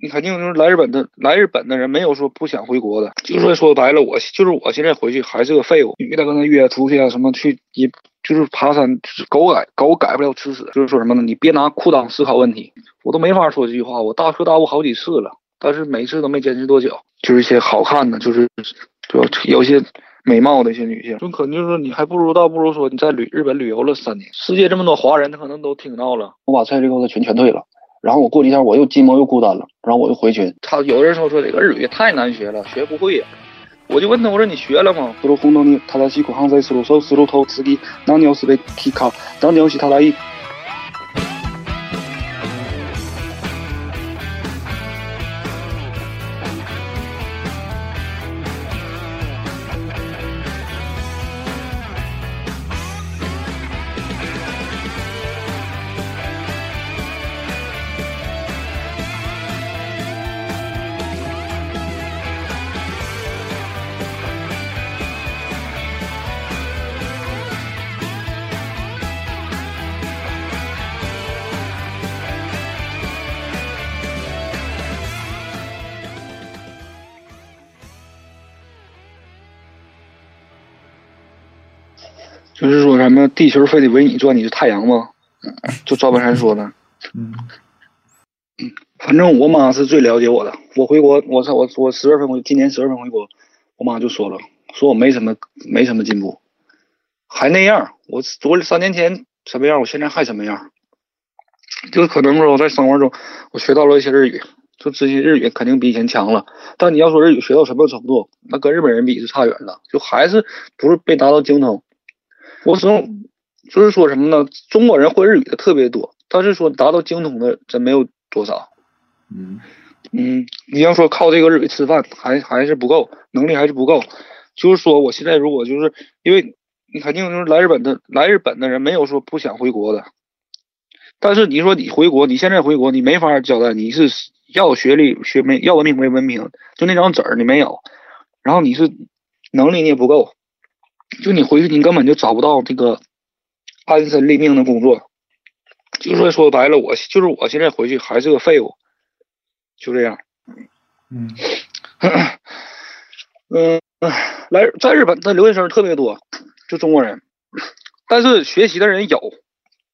你肯定就是来日本的，来日本的人没有说不想回国的，就说说白了，我就是我现在回去还是个废物。女的跟他约出去啊，什么去也就是爬山，就是狗改狗改不了吃屎。就是说什么呢？你别拿裤裆思考问题，我都没法说这句话。我大彻大悟好几次了，但是每次都没坚持多久。就是一些好看的，就是就有些美貌的一些女性，就可能就是说你还不如倒不如说你在旅日本旅游了三年，世界这么多华人，他可能都听到了。我把蔡志高的群全退了。然后我过几天我又寂寞又孤单了，然后我又回群。他有人说说这个日语太难学了，学不会呀。我就问他，我说你学了吗？その本能に正しく反対するそうすると次何をすべきか何をしたらいい。 地球非得围你转，你是太阳吗？就赵本山说的。嗯，反正我妈是最了解我的。我回国，我操我我十月份回，今年十月份回国，我妈就说了，说我没什么没什么进步，还那样。我昨三年前什么样，我现在还什么样。就可能说我在生活中我学到了一些日语，就这些日语肯定比以前强了。但你要说日语学到什么程度，那跟日本人比是差远了，就还是不是被达到精通。我总就是说什么呢？中国人会日语的特别多，但是说达到精通的真没有多少。嗯嗯，你要说靠这个日语吃饭，还还是不够，能力还是不够。就是说，我现在如果就是因为你肯定就是来日本的，来日本的人没有说不想回国的。但是你说你回国，你现在回国，你没法交代你是要学历学没要文凭没文凭，就那张纸儿你没有，然后你是能力你也不够。就你回去，你根本就找不到这个安身立命的工作。就说说白了，我就是我现在回去还是个废物，就这样。嗯 嗯，来在日本的留学生特别多，就中国人，但是学习的人有，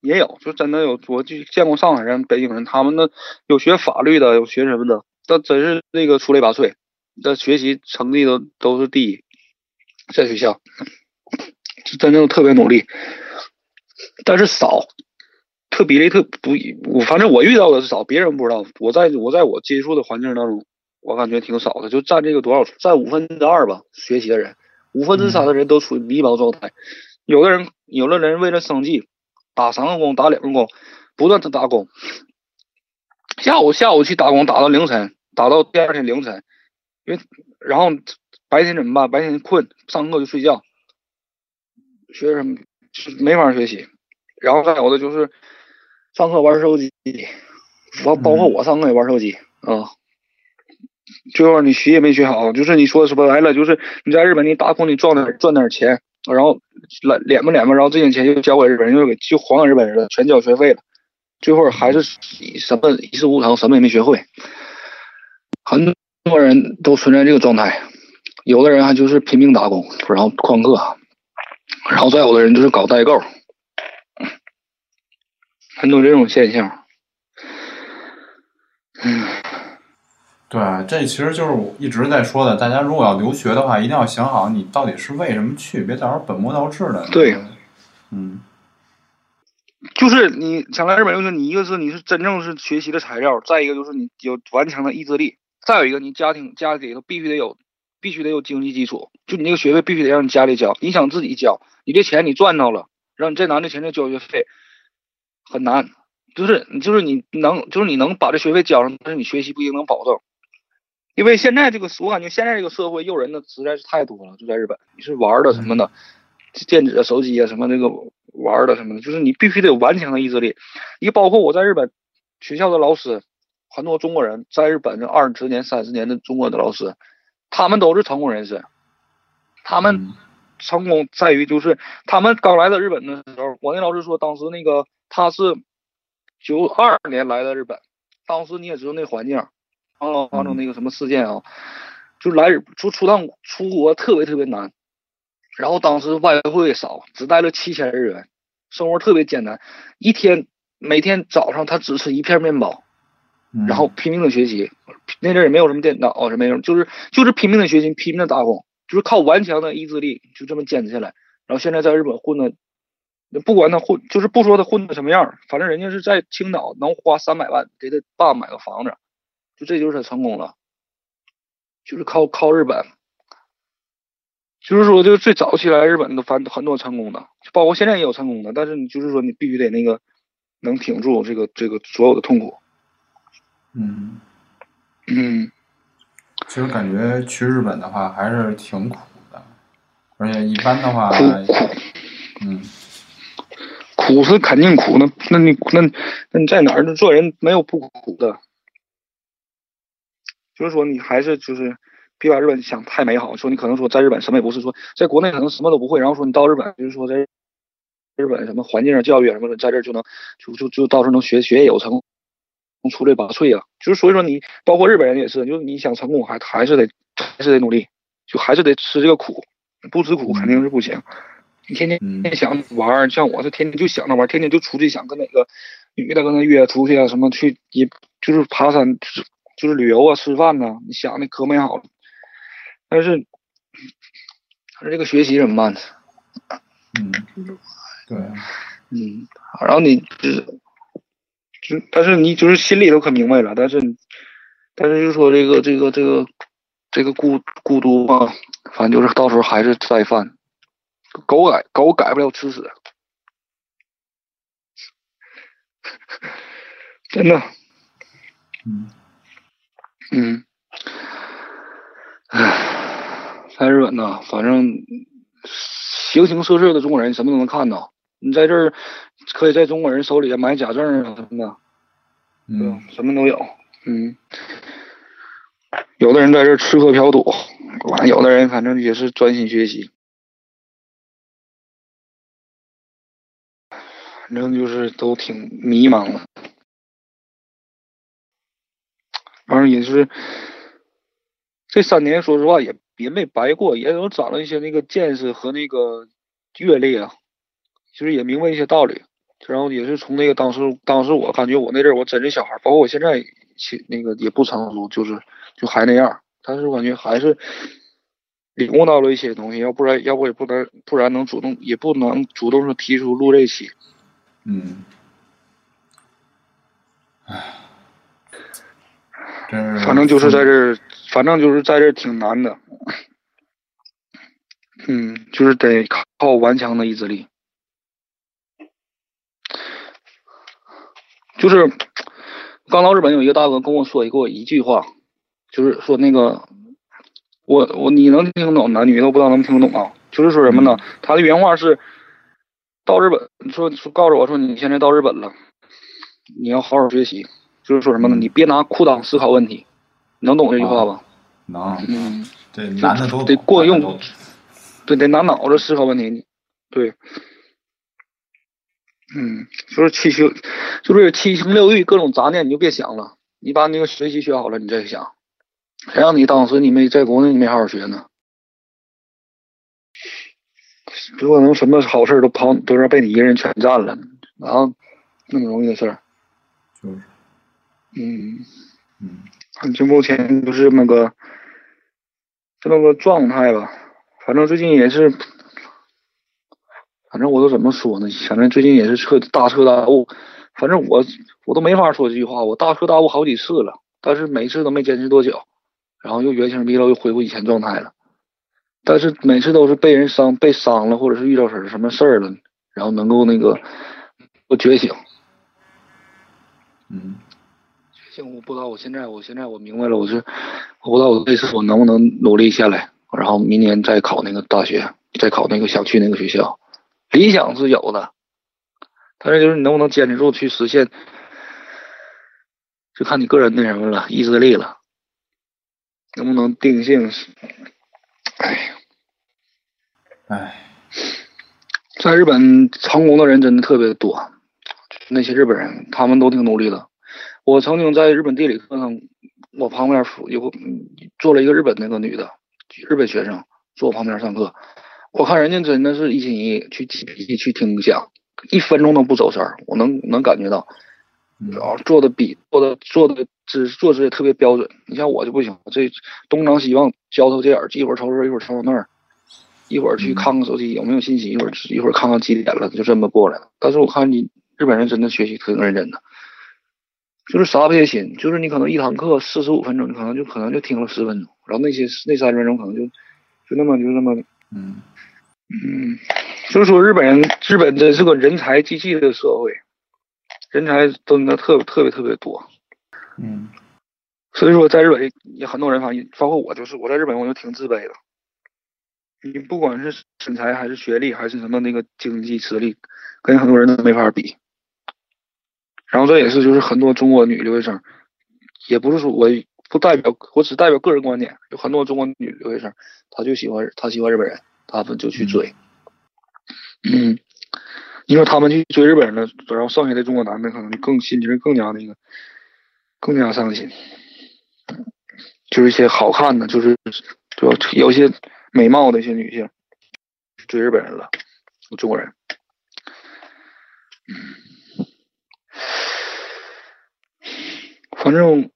也有，就真的有，我就见过上海人、北京人，他们那有学法律的，有学什么的，但真是那个出类拔萃，那学习成绩都都是第一，在学校。是真正特别努力，但是少，特比例特不，我反正我遇到的是少，别人不知道。我在我在我接触的环境当中，我感觉挺少的，就占这个多少，占五分之二吧。学习的人，五分之三的人都处于迷茫状态。有的人，有的人为了生计，打三个工，打两个工，不断的打工。下午下午去打工，打到凌晨，打到第二天凌晨，因为然后白天怎么办？白天困，上课就睡觉。学什么没法学习，然后再有的就是上课玩手机，包包括我上课也玩手机啊。最后你学也没学好，就是你说说白了，就是你在日本你打工你赚点赚点钱，然后来敛吧敛吧，然后这些钱就交给日本人，又给就还给日本人了，全交学费了，最后还是什么一事无成，什么也没学会。很多人都存在这个状态，有的人还就是拼命打工，然后旷课。然后再有的人就是搞代购，很多这种现象。嗯，对，这其实就是我一直在说的。大家如果要留学的话，一定要想好你到底是为什么去，别到时候本末倒置了。对，嗯，就是你想来日本留学，你一个是你是真正是学习的材料，再一个就是你有顽强的意志力，再有一个你家庭家里头必须得有。必须得有经济基础，就你那个学费必须得让你家里交，你想自己交，你这钱你赚到了，让你再拿这钱再交学费，很难。就是你就是你能就是你能把这学费交上，但是你学习不一定能保证。因为现在这个我感觉现在这个社会诱人的实在是太多了，就在日本，你是玩的什么的，电子手机啊什么那个玩的什么的，就是你必须得有顽强的意志力。你包括我在日本学校的老师，很多中国人在日本这二十年三十年的中国的老师。他们都是成功人士，他们成功在于就是他们刚来到日本的时候，我那老师说，当时那个他是九二年来的日本，当时你也知道那环境，后发生那个什么事件啊，就来日出出趟出国特别特别难，然后当时外汇也少，只带了七千日元，生活特别艰难，一天每天早上他只吃一片面包，嗯。然后拼命的学习，那阵儿也没有什么电脑，什么没有，就是就是拼命的学习，拼命的打工，就是靠顽强的意志力就这么坚持下来。然后现在在日本混的，不管他混，就是不说他混的什么样儿，反正人家是在青岛能花三百万给他爸买个房子，就这就是他成功了，就是靠靠日本。就是说，就最早期来日本的反很多成功的，包括现在也有成功的，但是你就是说你必须得那个能挺住这个这个所有的痛苦。嗯，嗯，其实感觉去日本的话还是挺苦的，而且一般的话，苦苦嗯，苦是肯定苦，那那你那那你在哪儿做人没有不苦的？就是说你还是就是别把日本想太美好，说你可能说在日本什么也不是，说在国内可能什么都不会，然后说你到日本就是说在日本什么环境啊、教育啊什么的，在这儿就能就就就到时候能学学业有成，出类拔萃啊。就是所以说你包括日本人也是，就是你想成功还还是得还是得努力，就还是得吃这个苦，不吃苦肯定是不行。你天天想玩儿，像我是天天就想着玩儿，天天就出去想跟哪个女的跟他约出去啊，什么去也就是爬山，就是就是旅游啊，吃饭呐、你想的可美好了。但是，但是这个学习怎么办呢，嗯，对，嗯，然后你就是，就但是你就是心里头可明白了，但是，但是就说这个这个这个这个孤孤独嘛，反正就是到时候还是再犯，狗改狗改不了吃屎，真的，嗯。嗯，唉，在日本呢，反正形形色色的中国人什么都能看到。你在这儿可以在中国人手里买假证啊什么的，嗯，什么都有。嗯，有的人在这儿吃喝嫖赌，完有的人反正也是专心学习。反正就是都挺迷茫的，反正也是这三年，说实话也也没白过，也有长了一些那个见识和那个阅历啊，其实也明白一些道理。然后也是从那个当时，当时我感觉我那阵儿我真是小孩儿，包括我现在其那个也不成熟，就是就还那样儿。但是我感觉还是领悟到了一些东西，要不然要不也不能，不然能主动也不能主动说提出录这期。嗯，唉，真是，反正就是在这儿，反正就是在这儿挺难的。嗯，就是得靠顽强的意志力。就是刚到日本有一个大哥跟我说过一句话，就是说那个我我你能听懂，男女都不知道能听懂啊。就是说什么呢？他的原话是到日本说说告诉我说你现在到日本了，你要好好学习。就是说什么呢？你别拿裤裆思考问题，你能懂这句话吧？能，嗯，对男的都得过用对，得拿脑子思考问题。对，嗯，就是七情，就是七情六欲各种杂念，你就别想了。你把那个学习学好了，你再想。谁让你当时你没在国内你没好好学呢？不可能什么好事都跑都让被你一个人全占了，然后那么容易的事儿。就是，嗯，嗯就目前就是那个就那个状态吧。反正最近也是，反正我都怎么说呢？反正最近也是彻大彻大悟。反正我我都没法说这句话，我大彻大悟好几次了，但是每次都没坚持多久，然后又原形毕露，又恢复以前状态了。但是每次都是被人伤、被伤了，或者是遇到什什么事儿了，然后能够那个我觉醒。嗯行，我不知道我现在，我现在我明白了，我是我不知道我这次我能不能努力下来，然后明年再考那个大学，再考那个想去那个学校，理想是有的，但是就是你能不能坚持住去实现，就看你个人那什么了，意志力了，能不能定性？哎呀，唉，在日本成功的人真的特别多，那些日本人他们都挺努力的。我曾经在日本地理课上我旁边有个坐了一个日本那个女的，日本学生坐我旁边上课，我看人家真的是一心一意去记笔记去听讲，一分钟都不走神儿，我能能感觉到，然后做的比做的做的姿坐姿也特别标准。你像我就不行，这东张西望，交头接耳，一会儿瞅这儿，一会儿瞅瞅那儿，一会儿去看看手机有没有信息，一会儿一会儿看看几点了，就这么过来了。但是我看你日本人真的学习挺认真的。就是啥不贴心，就是你可能一堂课四十五分钟，你可能就可能就听了十分钟，然后那些那三十分钟可能就就那么就那么，嗯。嗯，就是说日本人日本真是个人才济济的社会，人才真的特特别特别多，嗯。所以说在日本也很多人发现，包括我就是我在日本我就挺自卑的，你不管是身材还是学历还是什么那个经济实力，跟很多人都没法比。然后这也是就是很多中国女留学生，也不是说我不代表，我只代表个人观点。有很多中国女留学生，她就喜欢她喜欢日本人，他们就去追。嗯，你说他们去追日本人了，然后剩下的中国男的可能更心情更加那个，更加伤心。就是一些好看的，就是就有些美貌的一些女性追日本人了，中国人。嗯。反正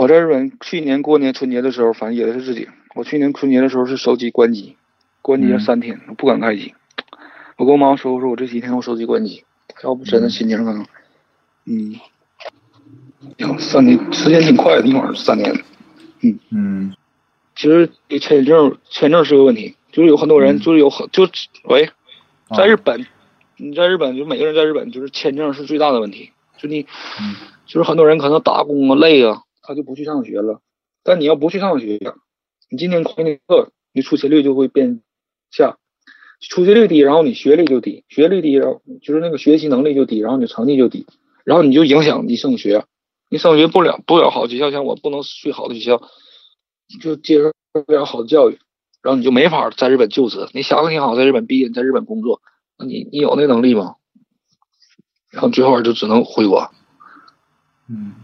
我在日本去年过年春节的时候，反正也是自己。我去年春节的时候是手机关机，关机了三天，不敢开机。我跟我妈说，我说我这几天我手机关机，要不真的心情可能，嗯，三年时间挺快的，一会儿三年。嗯嗯。其实签证签证是个问题，就是有很多人就是有很就喂，在日本，你在日本就每个人在日本就是签证是最大的问题，就你。就是很多人可能打工啊累啊，他就不去上学了。但你要不去上学，你今天旷那课，你出勤率就会变下。出勤率低，然后你学历就低，学历低，然后就是那个学习能力就低，然后你成绩就低，然后你就影响你升学。你升学不了不了好学校，像我不能去好的学校，就接受不了好的教育，然后你就没法在日本就职。你想的挺好，在日本毕业，在日本工作，那你你有那能力吗？然后最后就只能回国。嗯，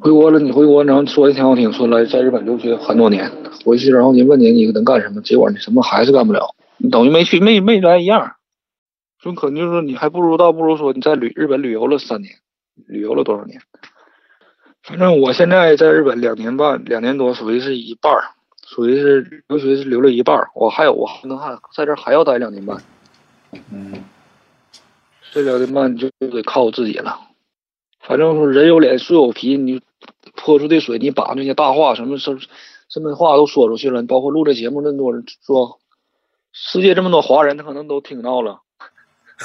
回国了，你回国，然后说的挺好听，说来在日本留学很多年，回去然后人问你你能干什么，结果你什么还是干不了，你等于没去，没没来一样。就可能就是说你还不如倒不如说你在旅日本旅游了三年，旅游了多少年？反正我现在在日本两年半，两年多，属于是一半儿，属于是留学是留了一半儿，我还有我还能还在这还要待两年半。嗯，这两年半就得靠我自己了。反正说人有脸树有皮，你泼出的水，你把那些大话什么什什么话都说出去了，包括录这节目那么多人说，世界这么多华人，他可能都听到了。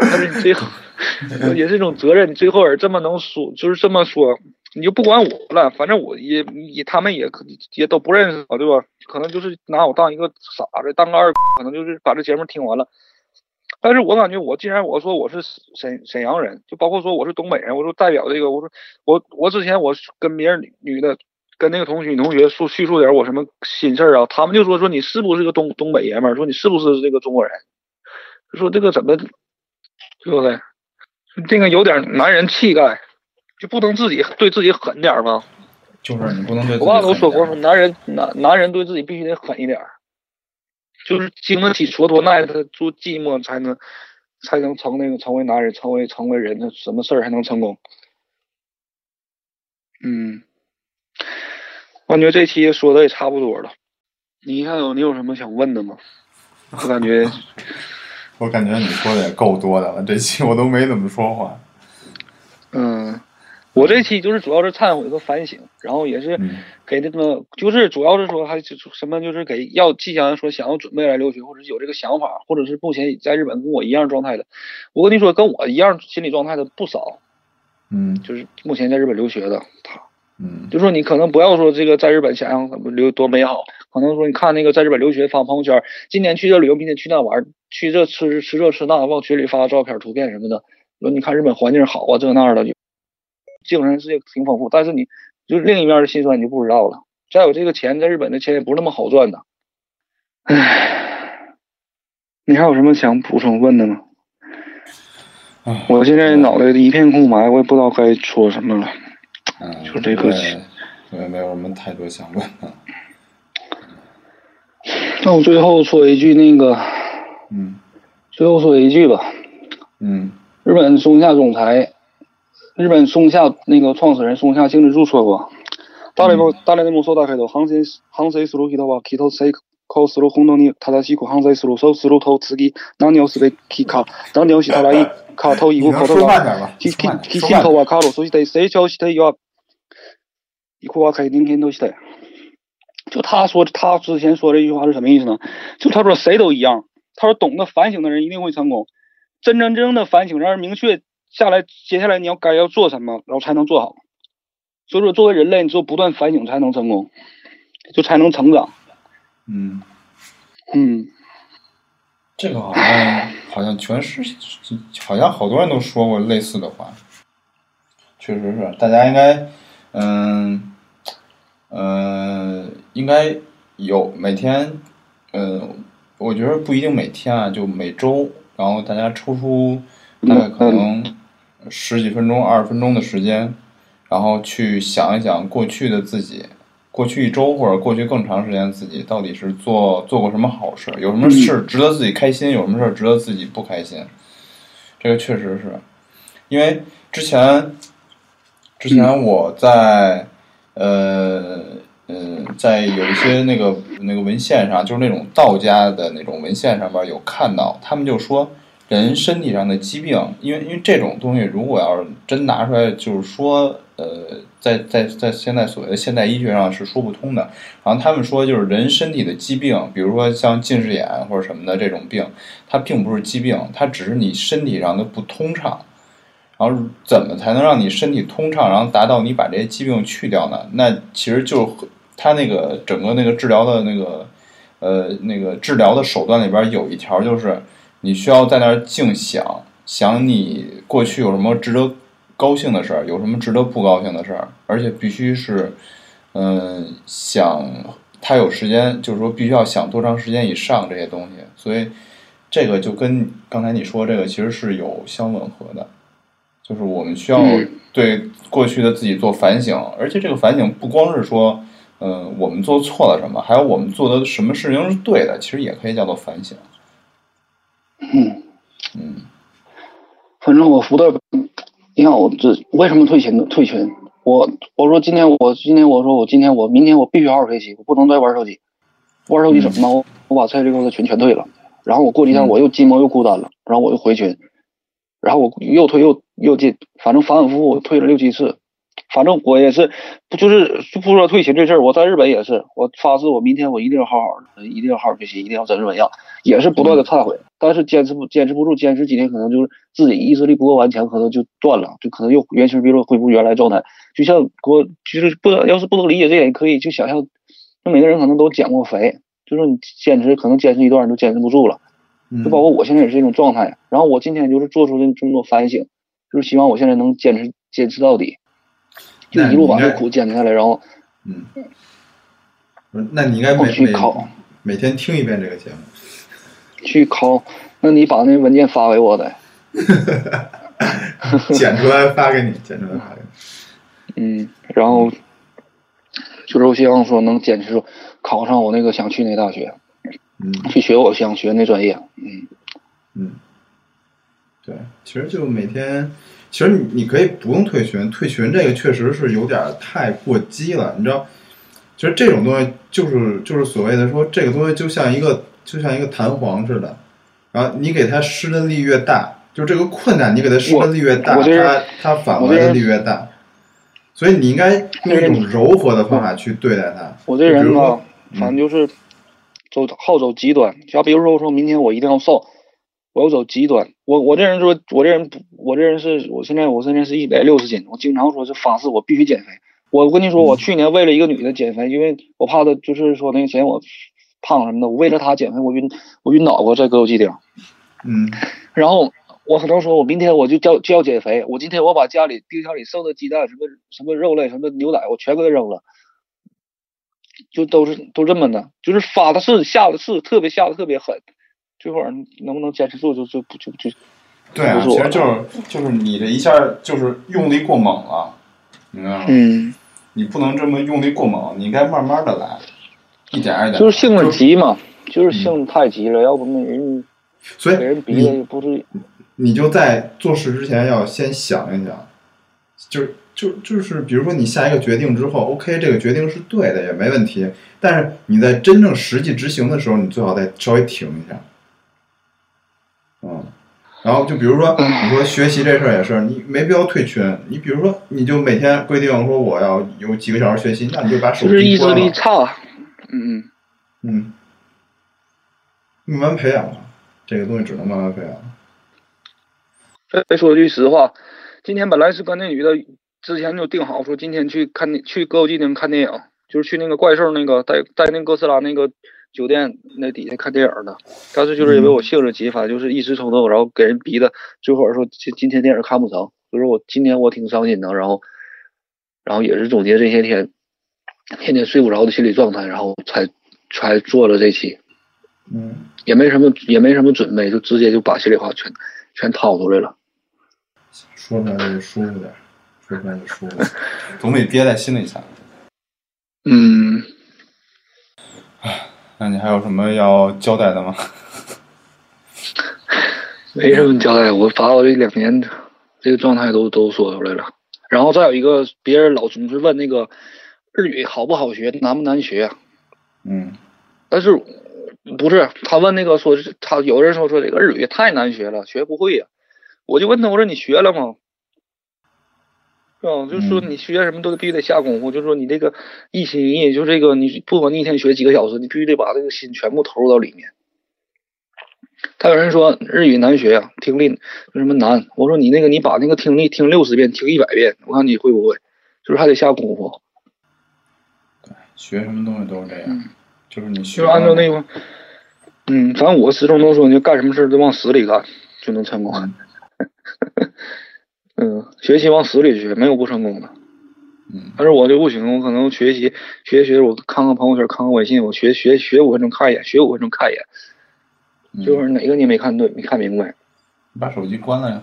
但是你最后 也是一种责任，你最后也这么能说，就是这么说，你就不管我了，反正我也也他们也也都不认识我，对吧？可能就是拿我当一个傻子，当个二，可能就是把这节目听完了。但是我感觉，我既然我说我是沈沈阳人，就包括说我是东北人，我说代表这个，我说我我之前我跟别人女女的跟那个同学女同学述叙述点我什么心事儿啊，他们就说说你是不是个东东北爷们儿，说你是不是这个中国人，说这个怎么对不对？这个有点男人气概，就不能自己对自己狠点吗？就是你不能对。我爸都说过，说男人男男人对自己必须得狠一点。就是经得起蹉跎，耐得住寂寞，才能才能成那个成为男人，成为成为人，他什么事儿还能成功？嗯，我感觉这期说的也差不多了。你还有你有什么想问的吗？我感觉，我感觉你说的也够多的了。这期我都没怎么说话。嗯。我这期就是主要是忏悔和反省，然后也是给那个，就是主要是说还就什么，就是给要即将说想要准备来留学，或者是有这个想法，或者是目前在日本跟我一样状态的。我跟你说，跟我一样心理状态的不少。嗯，就是目前在日本留学的他，嗯，就说你可能不要说这个在日本想象怎么留多美好，可能说你看那个在日本留学发朋友圈，今年去这旅游，明天去那玩，去这吃吃这吃那，往群里发照片、图片什么的，说你看日本环境好啊，这那的。精神世界挺丰富，但是你就是另一面的心酸你就不知道了。再有这个钱，在日本的钱也不是那么好赚的。唉，你还有什么想补充问的吗？我现在脑袋一片空白，我也不知道该说什么了。就这个，我也没有什么太多想问的。那我最后说一句那个，嗯最后说一句吧，嗯日本松下总裁，日本松下那个创始人松下幸之助说过，誰も誰でもそうだけど反省反省する人はきっと成功する本当に正しく反省する。そうすると次何をすべきか、何をしたらいいかということ说慢が点吧，きき说慢きちんとわかる。そして成長しては、一個若い人間として。就他说，他之前说这句话是什么意思呢？就他说谁都一样，他说懂得反省的人一定会成功。真真正正的反省，让人明确 下来，接下来你要该要做什么，然后才能做好。所以说，作为人类，你只有不断反省才能成功，就才能成长。嗯，嗯，这个好像好像全是，好像好多人都说过类似的话。确实是，大家应该，嗯，呃，应该有每天，呃，我觉得不一定每天啊，就每周，然后大家抽出大概可能十几分钟、二十分钟的时间，然后去想一想过去的自己，过去一周或者过去更长时间自己到底是做做过什么好事，有什么事值得自己开心，有什么事值得自己不开心。这个确实是，因为之前之前我在呃呃在有一些那个那个文献上，就是那种道家的那种文献上面有看到，他们就说人身体上的疾病，因为因为这种东西如果要是真拿出来，就是说呃在在在现在所谓的现代医学上是说不通的。然后他们说，就是人身体的疾病，比如说像近视眼或者什么的这种病，它并不是疾病，它只是你身体上的不通畅。然后怎么才能让你身体通畅，然后达到你把这些疾病去掉呢？那其实就是它那个整个那个治疗的那个呃那个治疗的手段里边有一条就是你需要在那儿静想，想你过去有什么值得高兴的事儿，有什么值得不高兴的事儿，而且必须是嗯想他有时间，就是说必须要想多长时间以上这些东西，所以这个就跟刚才你说这个其实是有相吻合的。就是我们需要嗯对过去的自己做反省，而且这个反省不光是说，嗯，我们做错了什么，还有我们做的什么事情是对的，其实也可以叫做反省。嗯，嗯反正我服的，你看我这为什么退群？退群？我我说今天我今天我说我今天我明天我必须好好学习，我不能再玩手机。玩手机怎么办？我我把蔡这个的群全退了，然后我过几天嗯我又寂寞又孤单了，然后我又回群，然后我又退又又进，反正反反复复我退了六七次。反正我也是，不就是就不说退群这事儿，我在日本也是，我发誓我明天我一定要好好的，一定要好好学习，一定要整日本样，也是不断的忏悔，但是坚持不坚持不住，坚持几天可能就是自己意志力不够顽强，可能就断了，就可能又原形毕露，恢复原来状态。就像我就是不要是不能理解这点，可以就想象，那每个人可能都减过肥，就是你坚持可能坚持一段你就坚持不住了。嗯就包括我现在也是这种状态。然后我今天就是做出这这么多反省，就是希望我现在能坚持坚持到底，就一路把这你应该苦坚持下来，然后嗯，那你应该我每每去考每天听一遍这个节目。去考。那你把那文件发给我得，剪出来发给你，剪出来发给你。嗯，然后就是我希望说能坚持考上我那个想去那大学，嗯去学我想学那专业。嗯嗯，对，其实就每天，其实你你可以不用退群，退群这个确实是有点儿太过激了，你知道，其实这种东西就是就是所谓的说这个东西就像一个就像一个弹簧似的，然后你给它施的力越大，就这个困难你给它施的力越大，它它返回的力越大，所以你应该用一种柔和的方法去对待它。我这人吧就比如说，反正就是走好走极端。假比如说，我说明天我一定要瘦，我要走极端。我我这人说，我这人不，我这人是我现在我现在是一百六十斤，我经常说是发誓我必须减肥。我跟你说，我去年为了一个女的减肥，因为我怕她就是说那个嫌我胖什么的，我为了她减肥，我晕我晕倒过，在歌舞伎町。嗯然后我可能说，我明天我就叫就要减肥，我今天我把家里冰箱里剩的鸡蛋、什么什么肉类、什么牛奶，我全给它扔了，就都是都这么的，就是发的誓，下的誓，特别下的特别狠，最后能不能坚持住就就不就就对啊，其实就是就是你这一下就是用力过猛了，你知道吗？嗯。你不能这么用力过猛，你应该慢慢的来，一点一点。就是性子急嘛，就是性子太急了，要不那人所以给人逼你的不是你就在做事之前要先想一想，就是就就是比如说你下一个决定之后，OK，这个决定是对的也没问题，但是你在真正实际执行的时候，你最好再稍微停一下，嗯，然后就比如说你说学习这事儿也是，你没必要退群，你比如说你就每天规定说我要有几个小时学习，那你就把手就是意志机关了，力差，嗯嗯。嗯，慢慢培养吧，这个东西只能慢慢培养。再说句实话，今天本来是跟那女的之前就定好说今天去看去歌舞伎町看电影，就是去那个怪兽那个带带那哥斯拉那个酒店那底下看电影呢。当时就是因为我性子急，反正就是一时冲动，然后给人逼的，最后说今今天电影看不成，所以说我今天我挺伤心的，然后然后也是总结这些天天天睡不着的心理状态，然后才才做了这期，嗯，也没什么也没什么准备，就直接就把心里话全全掏出来了。说出来就舒服点，说出来就舒服总比憋在心里强。嗯。那你还有什么要交代的吗？没什么交代，我把我这两年这个状态都都说出来了。然后再有一个，别人老总是问那个日语好不好学，难不难学？嗯但是不是他问那个说是他有人说说这个日语太难学了，学不会呀、我就问他，我说你学了吗？是吧？就说嗯你学什么都必须得下功夫，就是说你这个一心一意，就这个你不管你一天学几个小时，你必须得把这个心全部投入到里面。他有人说日语难学呀、听力为什么难？我说你那个你把那个听力听六十遍，听一百遍，我看你会不会？就是还得下功夫。学什么东西都是这样，嗯就是你学就是按照那个，嗯，反正我始终都说，你干什么事儿都往死里干，就能成功。嗯，学习往死里学，没有不成功的。嗯但是我就不行，我可能学习学学，我看看朋友圈，看看微信，我学学学五分钟看一眼，学五分钟看一眼，嗯就是哪个你没看对，没看明白。你把手机关了呀，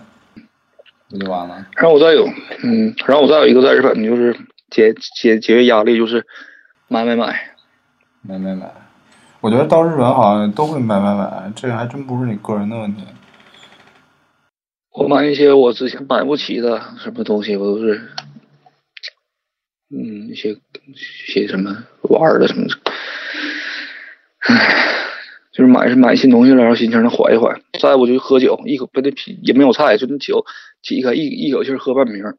不就完了？然后我再有，嗯，然后我再有一个在日本就是解解解决压力，就是买买买。买买买，我觉得到日本好像都会买买买，这个还真不是你个人的问题。我买一些我之前买不起的什么东西，我都是，嗯，一些一些什么玩儿的什么的，唉，就是买是买新东西了，然后心情能缓一缓。再不就喝酒，一口不那啤也没有菜，就那酒挤开一一口气儿喝半瓶，然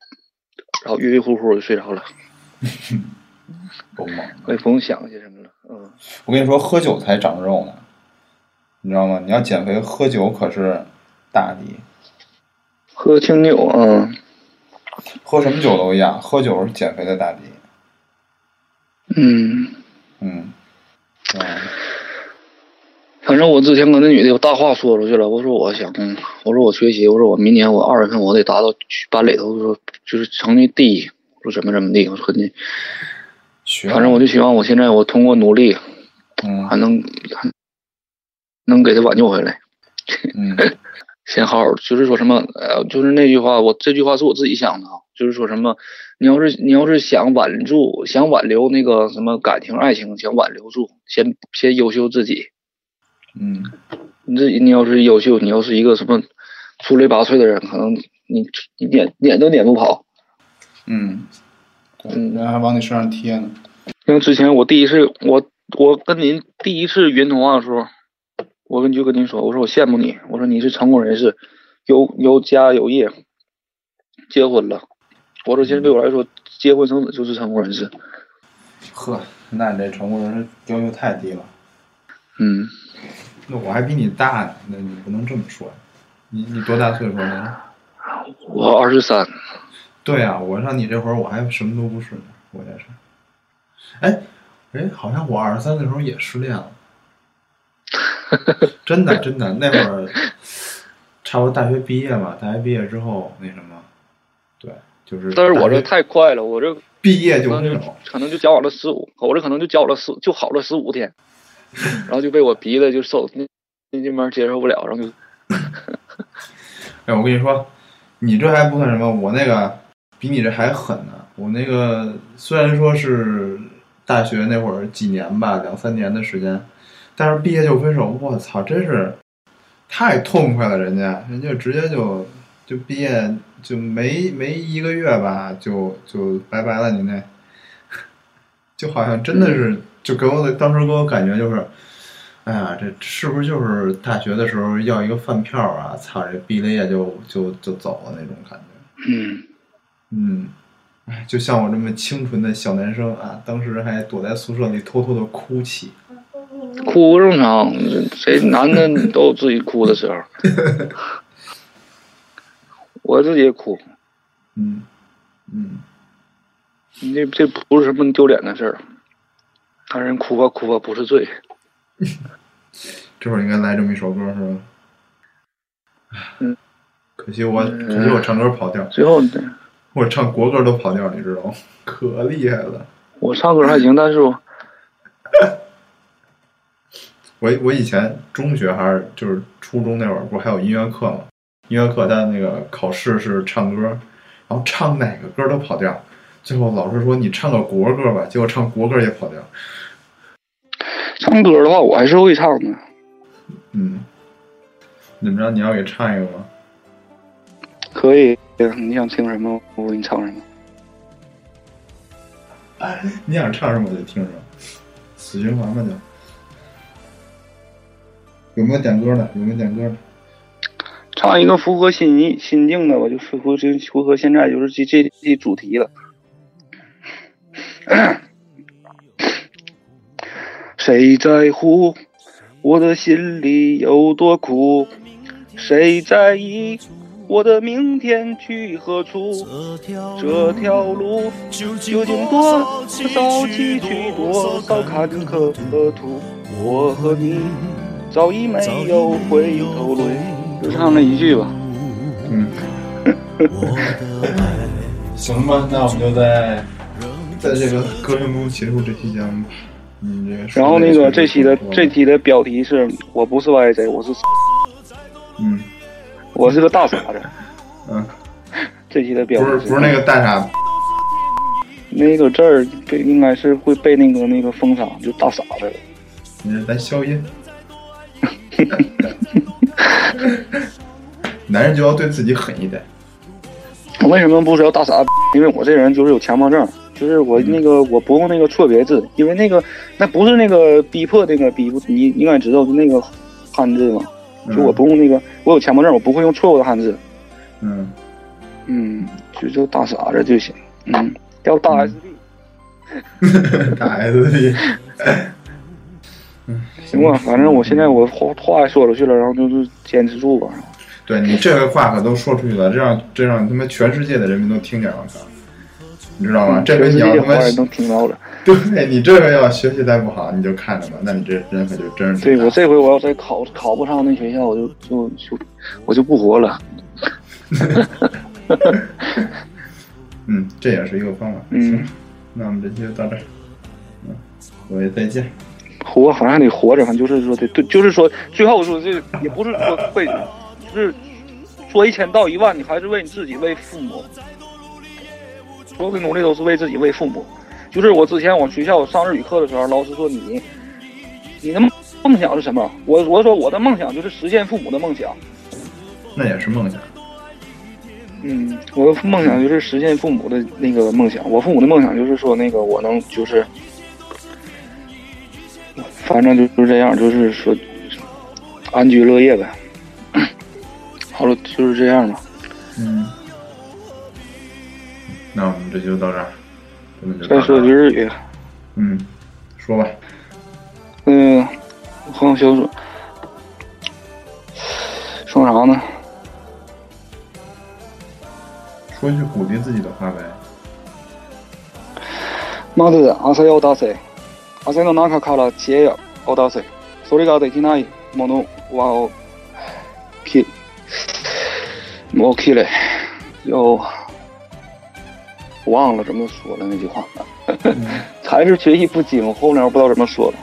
后晕晕乎乎就睡着了！我也不用想些什么了，嗯，我跟你说，喝酒才长肉呢，你知道吗？你要减肥，喝酒可是大敌。喝清酒啊，喝什么酒都一样，喝酒是减肥的大敌。嗯。嗯，嗯。反正我之前跟那女的有大话说出去了，我说我想，嗯我说我学习，我说我明年我二月份我得达到班里头说就是成绩第一，我说怎么怎么地，我说你，反正我就希望我现在我通过努力嗯。还能还能给他挽救回来，嗯 先好好就是说什么呃，就是那句话，我这句话是我自己想的啊，就是说什么，你要是你要是想挽住想挽留那个什么感情爱情，想挽留住，先先优秀自己，嗯你自己你要是优秀，你要是一个什么出类拔萃的人，可能你你撵撵都撵不跑。嗯，嗯人还往你身上贴呢。因为之前我第一次我我跟您第一次语音通话的时候，我跟就跟您说，我说我羡慕你，我说你是成功人士，有有家有业，结婚了。我说其实对我来说，结婚生子就是成功人士。呵，那你这成功人士要求太低了。嗯，那我还比你大呢，那你不能这么说呀。你你多大岁数了？我二十三，对啊、我上你这会儿我还什么都不是呢，我也是。哎哎，好像我二十三的时候也失恋了，真的真的，那会儿差不多大学毕业吧，大学毕业之后那什么，对，就是。但是我这太快了，我这毕业就可能就，可能就交往了十五，我这可能就交往了十就好了十五天，然后就被我逼的就受那那那边接受不了，然后就 哎，我跟你说，你这还不算什么，我那个比你这还狠呢。我那个虽然说是大学那会儿几年吧，两三年的时间，但是毕业就分手，我操，真是太痛快了！人家人家直接就就毕业就没没一个月吧，就就拜拜了。你那 就好像真的是，就给我的当时给我感觉就是，哎呀，这是不是就是大学的时候要一个饭票啊？操，这毕了业就就就走了那种感觉。嗯，嗯，哎，就像我这么清纯的小男生啊，当时还躲在宿舍里偷偷的哭泣。哭正常，谁男的都有自己哭的时候。我自己也哭，嗯嗯，你这这不是什么丢脸的事儿，让人哭吧哭吧不是罪。这会儿应该来这么一首歌是吧？嗯，可惜我可惜我唱歌跑调，最后我唱国歌都跑调，你知道吗？可厉害了。我唱歌还行，但是我我我以前中学还是就是初中那会儿，不是还有音乐课吗？音乐课他那个考试是唱歌，然后唱哪个歌都跑调。最后老师说你唱个国歌吧，结果唱国歌也跑调。唱歌的话，我还是会唱的。嗯，怎么着？你要给唱一个吗？可以，你想听什么，我给你唱什么。你想唱什么我就听什么，死循环吧就。有没有点歌的？有没有点歌的？唱一个符合心意心境的吧，就符合这符合现在就是这这这主题了。谁在乎我的心里有多苦？谁在意我的明天去何处？这条路究竟多少崎岖，多少坎坷途？我和你早已没有回头路。就唱那一句吧。嗯。行吧，那我们就在在这个歌声中结束这期节目吧。嗯，然后那个这期的这期的标题是我不是 YJ，我是。嗯。我是个大傻子。嗯。这期的标题不是不是那个大傻。那个字儿被应该是会被那个那个封杀，就大傻子。你是咱消音。男人就要对自己狠一点。我为什么不说大傻？因为我这人就是有强迫症，就是我那个我不用那个错别字，因为那个那不是那个逼迫那个逼，你应该知道那个汉字嘛。就我不用那个，我有强迫症，我不会用错误的汉字。嗯嗯，就叫大傻子就行。嗯，叫大 S B。大 S B。嗯，行吧，反正我现在我话话也说出去了，然后就是坚持住吧。对你这个话可都说出去了，这让这让他妈全世界的人民都听见了，你知道吗？这回你要他妈能听到了。对你这回要学习再不好，你就看着吧，那你这人可就真是。对我这回我要再考考不上那学校，我就就就我就不活了。嗯，这也是一个方法。嗯，那我们这期就到这儿。嗯，各位再见。活反正得活着，反正就是说得对，就是说最后说这也不是说会，就是说一千道一万，你还是为你自己，为父母。所有的努力都是为自己，为父母。就是我之前我学校上日语课的时候，老师说你，你的梦梦想是什么？我我说我的梦想就是实现父母的梦想。那也是梦想。嗯，我的梦想就是实现父母的那个梦想。我父母的梦想就是说那个我能就是。反正就是这样，就是说安居乐业呗。好了，就是这样吧。嗯。那我们这就到这儿。再说句日语。嗯，说吧。嗯，黄小说。说啥呢？说句鼓励自己的话呗。まず朝を出せ。 汗の中から知恵を出せ。それができないものはき、もうきれい。又忘了怎么说了那句话，还是学习不精，后面我不知道怎么说了。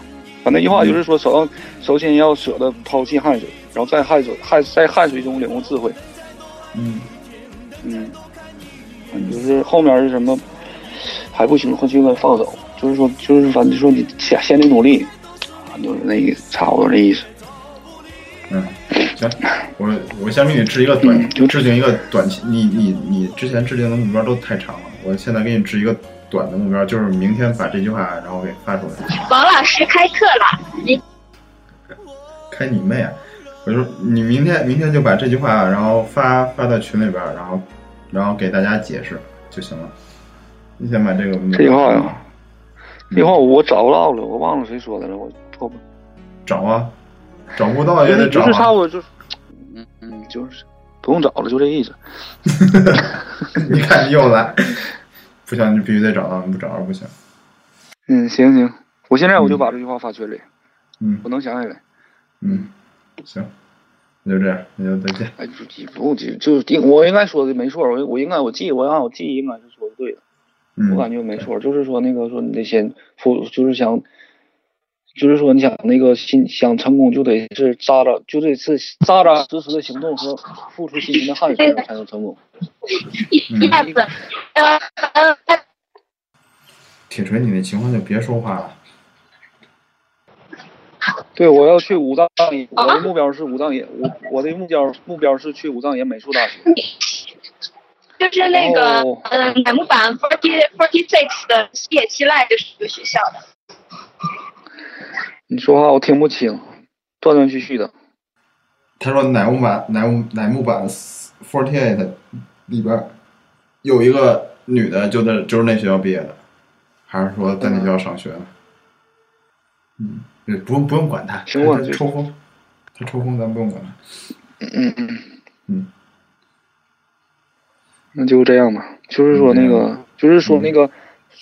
反正那句话就是说，首要首先要舍得抛弃汗水，然后在汗水汗在汗水中领悟智慧。嗯嗯， 就是后面是什么还不行，就应该放手， 就是说就是反正说你先先得努力，啊，就是那意思，差不多这意思。嗯，行，我我先给你制一个短，嗯就制定一个短期，你你你之前制定的目标都太长了，我现在给你制一个短的目标，就是明天把这句话然后给发出来。王老师开课了，你开你妹啊！我说你明天明天就把这句话然后发发到群里边，然后然后给大家解释就行了。你先把这个这句话这句话我找不到了，我忘了谁说的了，我错不。找啊，找不到也得找就是差啊。不多就是，嗯嗯，就是不用找了，就这意思。你看你又来，不行，你必须得找到，你不找着不行。嗯，行行，我现在我就把这句话发群里，嗯我能想起来。嗯，行，那就这样，那就再见。哎，不急不急，就是定我应该说的没错，我我应该我记我按我记忆应该是说的对的，嗯，我感觉没错，就是说那个说你得先付，就是想，就是说你想那个心想成功就得是扎扎就得是扎扎实实的行动和付出辛勤的汗水才能成功。铁锤，你那情况就别说话了。对，我要去武藏野，我的目标是武藏野，我我的目标目标是去武藏野美术大学。就是那个哦呃乃木坂 forty forty six 的西野七濑就是这个学校的。你说话我听不清，断断续续的。他说乃木坂乃木乃木坂 forty eight 里边有一个女的，就在就是那学校毕业的，还是说在那学校上学的？嗯，对不用不用管他，他抽风，他抽风，咱不用管他。嗯嗯嗯，那就这样吧。就是说那嗯个，就是说那个，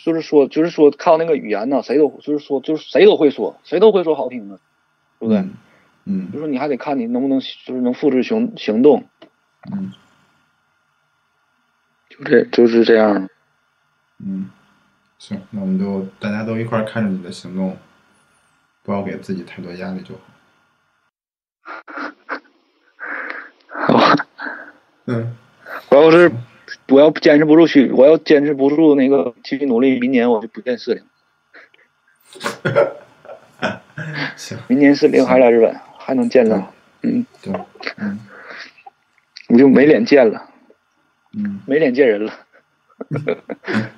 就是说就是说靠那个语言呢，谁都就是说就是谁都会说，谁都会说好听的，对不对？嗯嗯就是说你还得看你能不能就是能付之行行动，嗯就这就是这样。嗯，行，那我们就大家都一块看着你的行动，不要给自己太多压力就好。好吧，嗯，我要是我要坚持不住去，我要坚持不住那个继续努力，明年我就不见四零，行，明年四零还来日本，还能见到，嗯，对，嗯。我就没脸见了，嗯。没脸见人了。